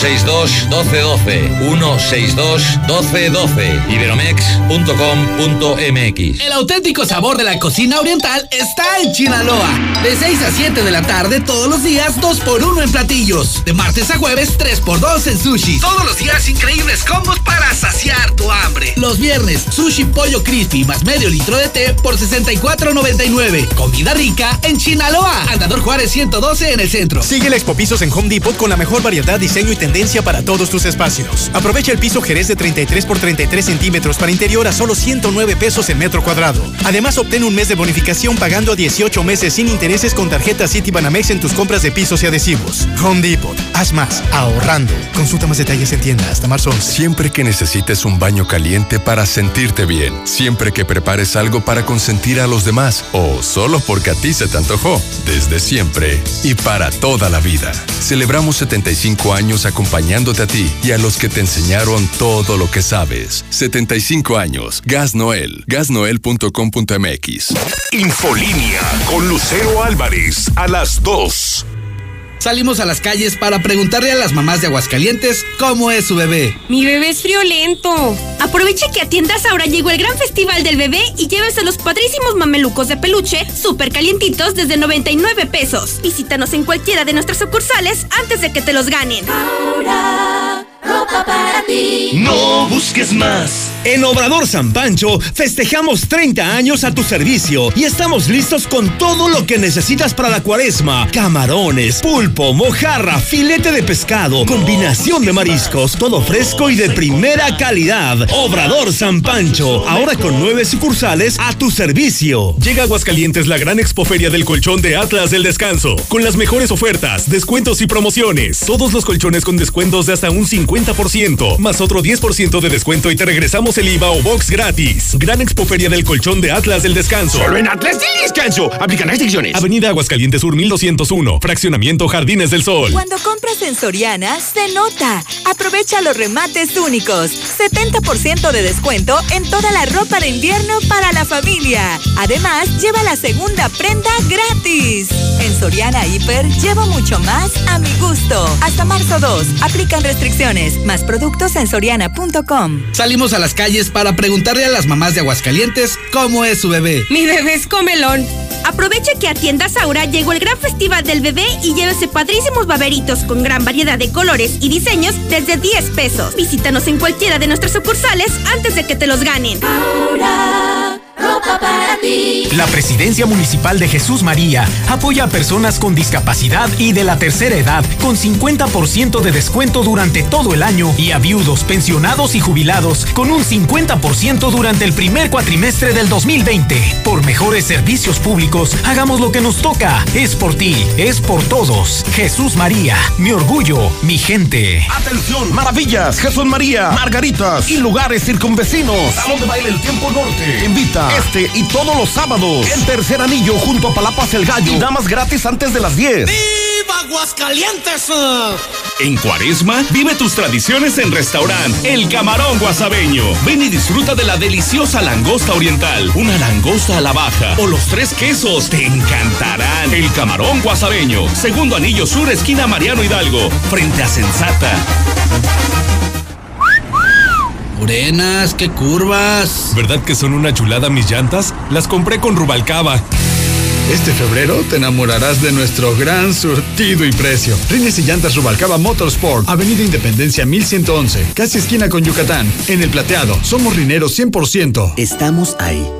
162-1212. 162-1212. Iberomex.com.mx. El auténtico sabor de la cocina oriental está en Chinaloa. De 6 a 7 de la tarde todos los días, 2 por 1 en platillos. De martes a jueves, 3 por 2 en sushi. Todos los días increíbles combos para saciar tu hambre. Los viernes, sushi pollo crispy más medio litro de té por 64.99. Comida rica en Chinaloa. Andador Juárez 112 en el centro. Sigue el Expo Pisos en Home Depot con la mejor variedad, diseño y tendencia para todos tus espacios. Aprovecha el piso Jerez de 33 por 33 centímetros para interior a solo 109 pesos el metro cuadrado. Además, obtén un mes de bonificación pagando a 18 meses sin intereses con tarjeta Citibanamex en tus compras de pisos y adhesivos. Home Depot. Haz más, ahorrando. Consulta más detalles en tienda hasta marzo 11. Siempre que necesites un baño caliente para sentirte bien. Siempre que prepares algo para consentir a los demás. O solo porque a ti se te antojó. Desde siempre y para toda la vida. Celebramos 75 años acompañándote a ti y a los que te enseñaron todo lo que sabes. 75 años. Gas Noel. Gasnoel.com.mx. Infolínea con Lucero Álvarez a las 2. Salimos a las calles para preguntarle a las mamás de Aguascalientes cómo es su bebé. Mi bebé es friolento. Aproveche que a tiendas ahora llegó el gran festival del bebé y llévese los padrísimos mamelucos de peluche súper calientitos desde 99 pesos. Visítanos en cualquiera de nuestras sucursales antes de que te los ganen. Ahora, ropa para ti. No busques más. En Obrador San Pancho festejamos 30 años a tu servicio y estamos listos con todo lo que necesitas para la cuaresma. Camarones, pulpo, mojarra, filete de pescado, combinación de mariscos, todo fresco y de primera calidad. Obrador San Pancho, ahora con nueve sucursales a tu servicio. Llega a Aguascalientes la gran expoferia del colchón de Atlas del Descanso, con las mejores ofertas, descuentos y promociones. Todos los colchones con descuentos de hasta un 50% 50%, más otro 10% de descuento y te regresamos el IVA o box gratis. Gran Expoferia del Colchón de Atlas del Descanso. Solo en Atlas del Descanso. Aplican restricciones. Avenida Aguascalientes Sur 1201, Fraccionamiento Jardines del Sol. Cuando compras en Soriana, se nota. Aprovecha los remates únicos. 70% de descuento en toda la ropa de invierno para la familia. Además, lleva la segunda prenda gratis. En Soriana Hiper, llevo mucho más a mi gusto. Hasta marzo 2. Aplican restricciones. Más productos en soriana.com. Salimos a las calles para preguntarle a las mamás de Aguascalientes cómo es su bebé. Mi bebé es comelón. Aproveche que a Tiendas Aura llegó el gran festival del bebé y llévese padrísimos baberitos con gran variedad de colores y diseños desde 10 pesos. Visítanos en cualquiera de nuestras sucursales antes de que te los ganen. La Presidencia Municipal de Jesús María apoya a personas con discapacidad y de la tercera edad con 50% de descuento durante todo el año y a viudos, pensionados y jubilados con un 50% durante el primer cuatrimestre del 2020. Por mejores servicios públicos, hagamos lo que nos toca. Es por ti, es por todos. Jesús María, mi orgullo, mi gente. Atención, maravillas, Jesús María, Margaritas y lugares circunvecinos. Salón de baile El Tiempo Norte. Invita este y todos los sábados. El tercer anillo junto a Palapas el Gallo. Damas gratis antes de las 10. ¡Viva Aguascalientes! En Cuaresma, vive tus tradiciones en restaurante El Camarón Guasabeño. Ven y disfruta de la deliciosa langosta oriental, una langosta a la baja o los tres quesos. Te encantarán. El Camarón Guasabeño, segundo anillo sur, esquina Mariano Hidalgo, frente a Sensata. Morenas, qué curvas. ¿Verdad que son una chulada mis llantas? Las compré con Rubalcaba. Este febrero te enamorarás de nuestro gran surtido y precio. Rines y llantas Rubalcaba Motorsport, Avenida Independencia 1111, casi esquina con Yucatán. En el plateado, somos rineros 100%. Estamos ahí.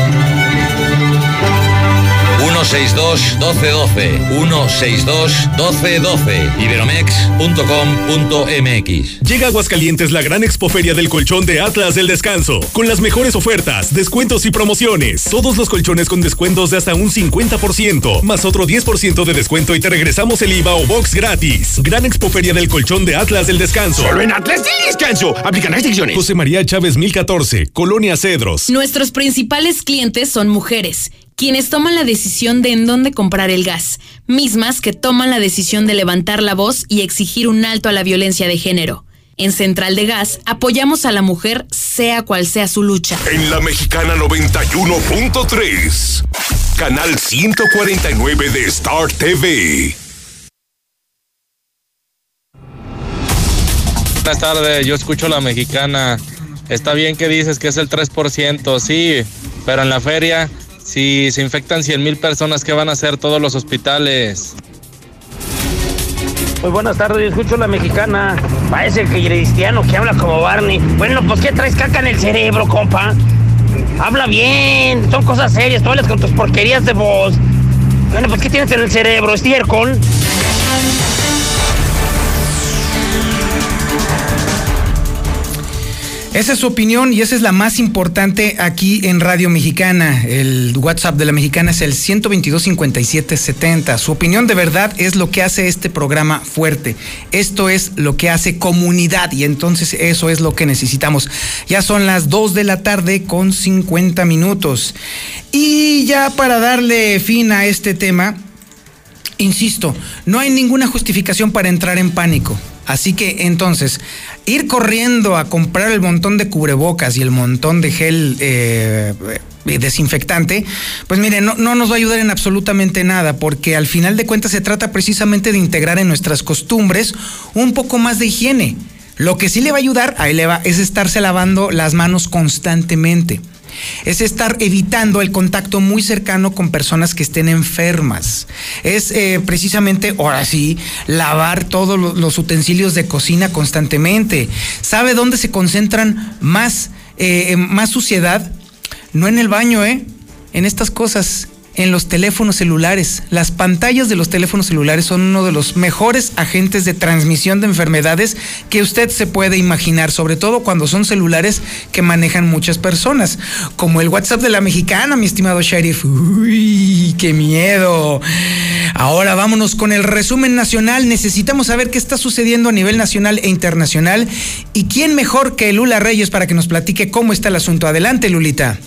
162-1212. 162-1212. Iberomex.com.mx. Llega a Aguascalientes la gran expoferia del colchón de Atlas del Descanso, con las mejores ofertas, descuentos y promociones. Todos los colchones con descuentos de hasta un 50%, más otro 10% de descuento y te regresamos el IVA o box gratis. Gran expoferia del colchón de Atlas del Descanso. Solo en Atlas del Descanso. Aplican restricciones. José María Chávez 1014, Colonia Cedros. Nuestros principales clientes son mujeres quienes toman la decisión de en dónde comprar el gas, mismas que toman la decisión de levantar la voz y exigir un alto a la violencia de género. En Central de Gas apoyamos a la mujer sea cual sea su lucha. En la Mexicana 91.3, canal 149 de Star TV. Buenas tardes, yo escucho la mexicana. Está bien que dices que es el 3%, sí, pero en la feria si se infectan 100 mil personas, ¿qué van a hacer todos los hospitales? Muy buenas tardes, escucho la mexicana. Parece que cristiano que habla como Barney. Bueno, pues ¿qué traes caca en el cerebro, compa? Habla bien, son cosas serias, tú hablas con tus porquerías de voz. Bueno, pues ¿qué tienes en el cerebro? ¿Estiércol? Esa es su opinión y esa es la más importante aquí en Radio Mexicana. El WhatsApp de la Mexicana es el 122 57 70. Su opinión de verdad es lo que hace este programa fuerte. Esto es lo que hace comunidad y entonces eso es lo que necesitamos. Ya son las 2 de la tarde con 50 minutos. Y ya para darle fin a este tema, insisto, no hay ninguna justificación para entrar en pánico. Así que entonces, ir corriendo a comprar el montón de cubrebocas y el montón de gel eh, desinfectante, pues mire, no, no, nos va a ayudar en absolutamente nada, porque al final de cuentas se trata precisamente de integrar en nuestras costumbres un poco más de higiene. Lo que sí le va a ayudar, ahí le va, es estarse lavando las manos constantemente. Es estar evitando el contacto muy cercano con personas que estén enfermas. Es eh, precisamente, ahora sí, lavar todos los utensilios de cocina constantemente. ¿Sabe dónde se concentran más, eh, más suciedad? No en el baño, ¿eh? En estas cosas en los teléfonos celulares. Las pantallas de los teléfonos celulares son uno de los mejores agentes de transmisión de enfermedades que usted se puede imaginar, sobre todo cuando son celulares que manejan muchas personas, como el WhatsApp de la mexicana, mi estimado sheriff. Uy, qué miedo. Ahora vámonos con el resumen nacional. Necesitamos saber qué está sucediendo a nivel nacional e internacional y quién mejor que Lula Reyes para que nos platique cómo está el asunto. Adelante, Lulita.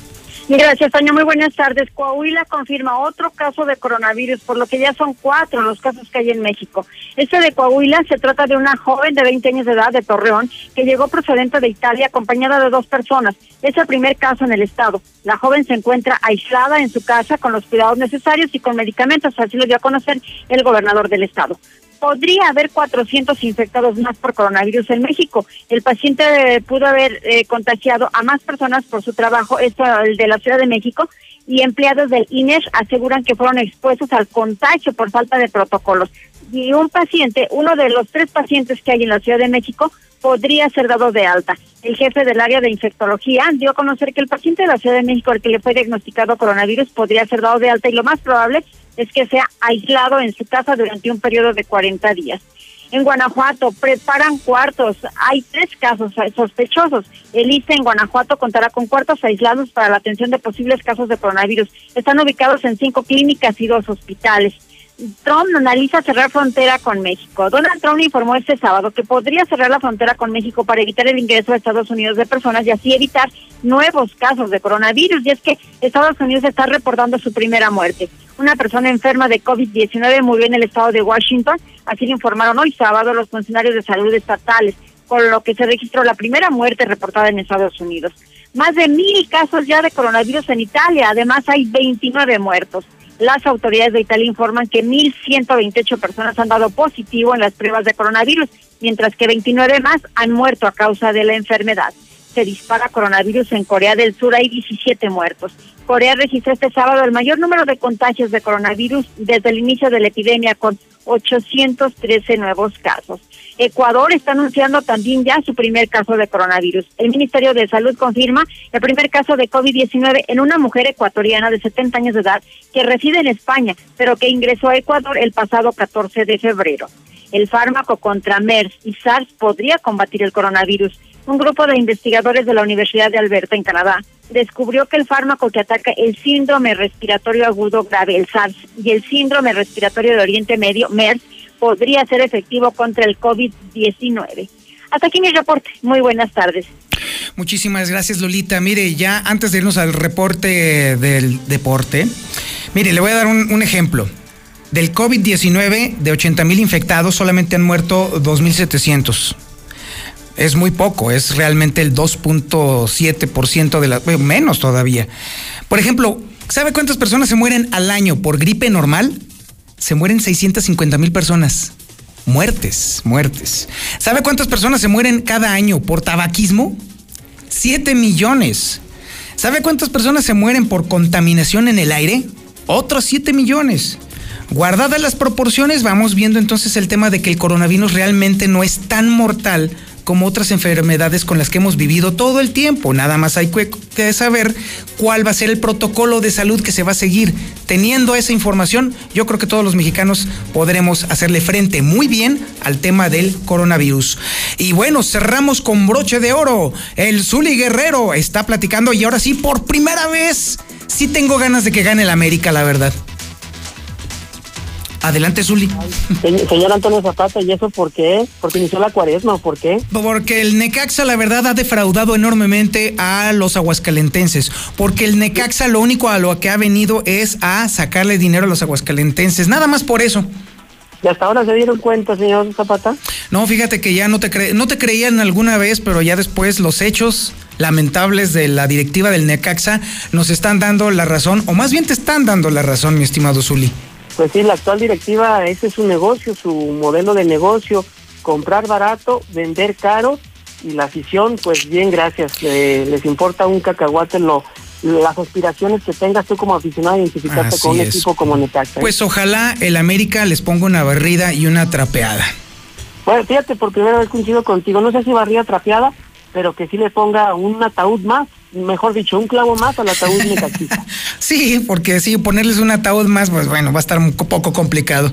Gracias, Toño. Muy buenas tardes. Coahuila confirma otro caso de coronavirus, por lo que ya son cuatro los casos que hay en México. Este de Coahuila se trata de una joven de 20 años de edad de Torreón que llegó procedente de Italia acompañada de dos personas. Es el primer caso en el estado. La joven se encuentra aislada en su casa con los cuidados necesarios y con medicamentos, así lo dio a conocer el gobernador del estado podría haber 400 infectados más por coronavirus en México. El paciente pudo haber eh, contagiado a más personas por su trabajo, esto el de la Ciudad de México, y empleados del INES aseguran que fueron expuestos al contagio por falta de protocolos. Y un paciente, uno de los tres pacientes que hay en la Ciudad de México, podría ser dado de alta. El jefe del área de infectología dio a conocer que el paciente de la Ciudad de México al que le fue diagnosticado coronavirus podría ser dado de alta y lo más probable es que sea aislado en su casa durante un periodo de 40 días. En Guanajuato preparan cuartos. Hay tres casos sospechosos. El ICE en Guanajuato contará con cuartos aislados para la atención de posibles casos de coronavirus. Están ubicados en cinco clínicas y dos hospitales. Trump analiza cerrar frontera con México. Donald Trump informó este sábado que podría cerrar la frontera con México para evitar el ingreso a Estados Unidos de personas y así evitar nuevos casos de coronavirus. Y es que Estados Unidos está reportando su primera muerte. Una persona enferma de COVID-19 murió en el estado de Washington, así lo informaron hoy sábado los funcionarios de salud estatales, con lo que se registró la primera muerte reportada en Estados Unidos. Más de mil casos ya de coronavirus en Italia, además hay 29 muertos. Las autoridades de Italia informan que 1.128 personas han dado positivo en las pruebas de coronavirus, mientras que 29 más han muerto a causa de la enfermedad se dispara coronavirus en Corea del Sur, hay 17 muertos. Corea registró este sábado el mayor número de contagios de coronavirus desde el inicio de la epidemia, con 813 nuevos casos. Ecuador está anunciando también ya su primer caso de coronavirus. El Ministerio de Salud confirma el primer caso de COVID-19 en una mujer ecuatoriana de 70 años de edad que reside en España, pero que ingresó a Ecuador el pasado 14 de febrero. El fármaco contra MERS y SARS podría combatir el coronavirus un grupo de investigadores de la Universidad de Alberta en Canadá descubrió que el fármaco que ataca el síndrome respiratorio agudo grave, el SARS, y el síndrome respiratorio de Oriente Medio, MERS, podría ser efectivo contra el COVID-19. Hasta aquí mi reporte. Muy buenas tardes. Muchísimas gracias, Lolita. Mire, ya antes de irnos al reporte del deporte, mire, le voy a dar un, ejemplo. Del COVID-19, de 80 mil infectados, solamente han muerto 2.700 es muy poco, es realmente el 2.7% de la, menos todavía. Por ejemplo, ¿sabe cuántas personas se mueren al año por gripe normal? Se mueren 650 mil personas. Muertes, muertes. ¿Sabe cuántas personas se mueren cada año por tabaquismo? 7 millones. ¿Sabe cuántas personas se mueren por contaminación en el aire? Otros 7 millones. Guardadas las proporciones, vamos viendo entonces el tema de que el coronavirus realmente no es tan mortal como otras enfermedades con las que hemos vivido todo el tiempo. Nada más hay que saber cuál va a ser el protocolo de salud que se va a seguir. Teniendo esa información, yo creo que todos los mexicanos podremos hacerle frente muy bien al tema del coronavirus. Y bueno, cerramos con broche de oro. El Zuli Guerrero está platicando y ahora sí, por primera vez, sí tengo ganas de que gane el América, la verdad. Adelante, Zuli. Señor Antonio Zapata, ¿y eso por qué? ¿Porque inició la cuaresma por qué? Porque el Necaxa, la verdad, ha defraudado enormemente a los aguascalentenses. Porque el Necaxa lo único a lo que ha venido es a sacarle dinero a los aguascalentenses. Nada más por eso. ¿Y hasta ahora se dieron cuenta, señor Zapata? No, fíjate que ya no te, cre no te creían alguna vez, pero ya después los hechos lamentables de la directiva del Necaxa nos están dando la razón, o más bien te están dando la razón, mi estimado Zuli. Pues sí, la actual directiva, ese es su negocio, su modelo de negocio, comprar barato, vender caro y la afición, pues bien, gracias, les importa un cacahuate lo, las aspiraciones que tengas tú como aficionado a identificarte Así con un es. equipo como Necaxa. ¿eh? Pues ojalá el América les ponga una barrida y una trapeada. Bueno, fíjate, por primera vez coincido contigo. No sé si barría trapeada, pero que sí le ponga un ataúd más, mejor dicho, un clavo más al ataúd necaxista. (laughs) Sí, porque sí, ponerles un ataúd más, pues bueno, va a estar un co- poco complicado.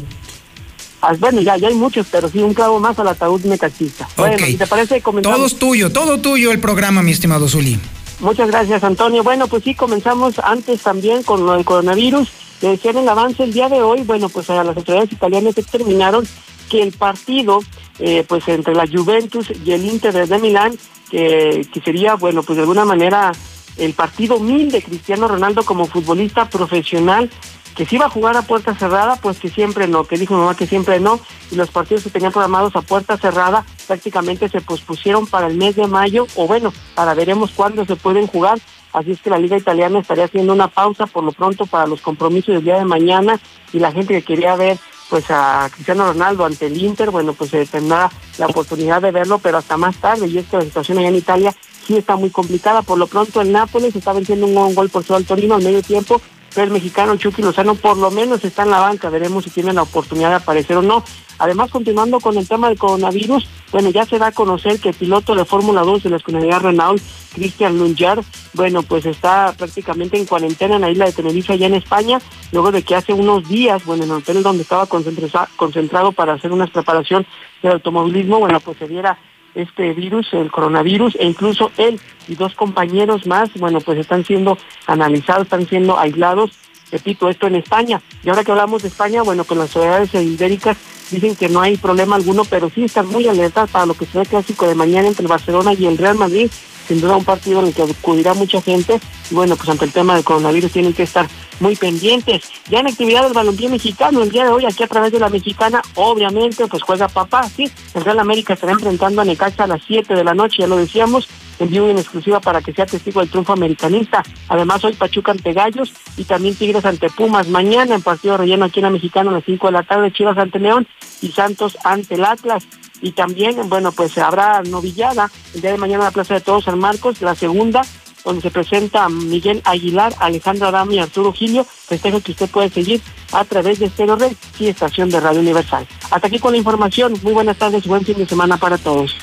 Ah, bueno, ya, ya hay muchos, pero sí un clavo más al ataúd necaxista. Bueno, Ok. si te parece, comenzamos. Todo es tuyo, todo tuyo el programa, mi estimado Zuli. Muchas gracias, Antonio. Bueno, pues sí, comenzamos antes también con lo del coronavirus. Le decían el avance el día de hoy, bueno, pues a las autoridades italianas determinaron que el partido, eh, pues entre la Juventus y el Inter de Milán, que, que sería, bueno, pues de alguna manera el partido mil de Cristiano Ronaldo como futbolista profesional, que si iba a jugar a puerta cerrada, pues que siempre no, que dijo mamá que siempre no, y los partidos que tenían programados a puerta cerrada prácticamente se pospusieron para el mes de mayo, o bueno, para veremos cuándo se pueden jugar, así es que la Liga Italiana estaría haciendo una pausa por lo pronto para los compromisos del día de mañana, y la gente que quería ver pues a Cristiano Ronaldo ante el Inter, bueno, pues eh, tendrá la oportunidad de verlo, pero hasta más tarde, y es que la situación allá en Italia sí está muy complicada. Por lo pronto el Nápoles está venciendo un, gol por todo al Torino al medio tiempo, pero el mexicano Chucky Lozano por lo menos está en la banca, veremos si tiene la oportunidad de aparecer o no. Además, continuando con el tema del coronavirus, bueno, ya se da a conocer que el piloto de Fórmula 2 de la escudería Renault, Cristian Lunjar, bueno, pues está prácticamente en cuarentena en la isla de Tenerife, allá en España, luego de que hace unos días, bueno, en el hotel donde estaba concentra- concentrado para hacer una preparación del automovilismo, bueno, pues se diera este virus, el coronavirus, e incluso él y dos compañeros más, bueno, pues están siendo analizados, están siendo aislados, repito, esto en España. Y ahora que hablamos de España, bueno, pues las autoridades ibéricas dicen que no hay problema alguno, pero sí están muy alertas para lo que será el clásico de mañana entre el Barcelona y el Real Madrid, sin duda un partido en el que acudirá mucha gente, y bueno, pues ante el tema del coronavirus tienen que estar muy pendientes. Ya en actividad del balompié mexicano, el día de hoy aquí a través de la mexicana, obviamente, pues juega papá, sí, el Real América estará enfrentando a Necaxa a las 7 de la noche, ya lo decíamos, en vivo y en exclusiva para que sea testigo del triunfo americanista. Además, hoy Pachuca ante Gallos y también Tigres ante Pumas. Mañana en partido relleno aquí en la Mexicana a las 5 de la tarde, Chivas ante León y Santos ante el Atlas. Y también, bueno, pues habrá novillada el día de mañana en la Plaza de Todos San Marcos, la segunda, donde se presenta Miguel Aguilar, Alejandro Adame y Arturo Gilio, festejo que usted puede seguir a través de Estero Red y estación de Radio Universal. Hasta aquí con la información. Muy buenas tardes, buen fin de semana para todos.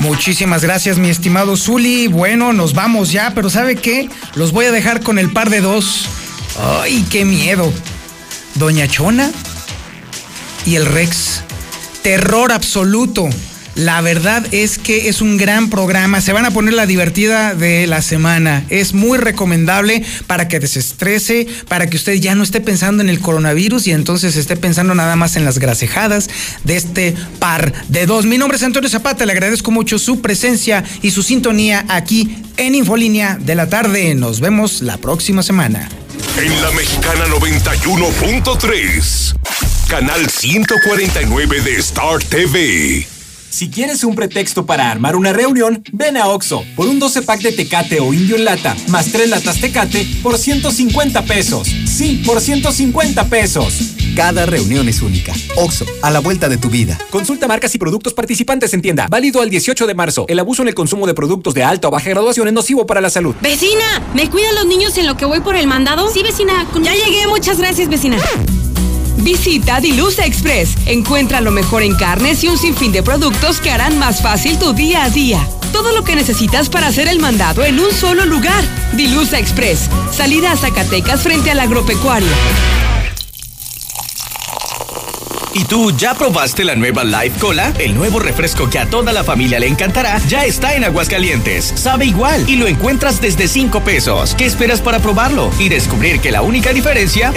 Muchísimas gracias, mi estimado Zuli. Bueno, nos vamos ya, pero ¿sabe qué? Los voy a dejar con el par de dos. ¡Ay, qué miedo! Doña Chona y el Rex. Terror absoluto. La verdad es que es un gran programa. Se van a poner la divertida de la semana. Es muy recomendable para que desestrese, para que usted ya no esté pensando en el coronavirus y entonces esté pensando nada más en las grasejadas de este par de dos. Mi nombre es Antonio Zapata. Le agradezco mucho su presencia y su sintonía aquí en Infolínea de la tarde. Nos vemos la próxima semana. En la Mexicana 91.3, canal 149 de Star TV. Si quieres un pretexto para armar una reunión, ven a Oxo por un 12 pack de Tecate o Indio en lata, más 3 latas Tecate por 150 pesos. Sí, por 150 pesos. Cada reunión es única. Oxo, a la vuelta de tu vida. Consulta marcas y productos participantes en tienda. Válido al 18 de marzo. El abuso en el consumo de productos de alta o baja graduación es nocivo para la salud. Vecina, ¿me cuidan los niños en lo que voy por el mandado? Sí, vecina. Ya llegué, muchas gracias, vecina. Visita Dilusa Express. Encuentra lo mejor en carnes y un sinfín de productos que harán más fácil tu día a día. Todo lo que necesitas para hacer el mandado en un solo lugar. Dilusa Express. Salida a Zacatecas frente al agropecuario. ¿Y tú ya probaste la nueva Life Cola? El nuevo refresco que a toda la familia le encantará ya está en Aguascalientes. Sabe igual y lo encuentras desde 5 pesos. ¿Qué esperas para probarlo? Y descubrir que la única diferencia es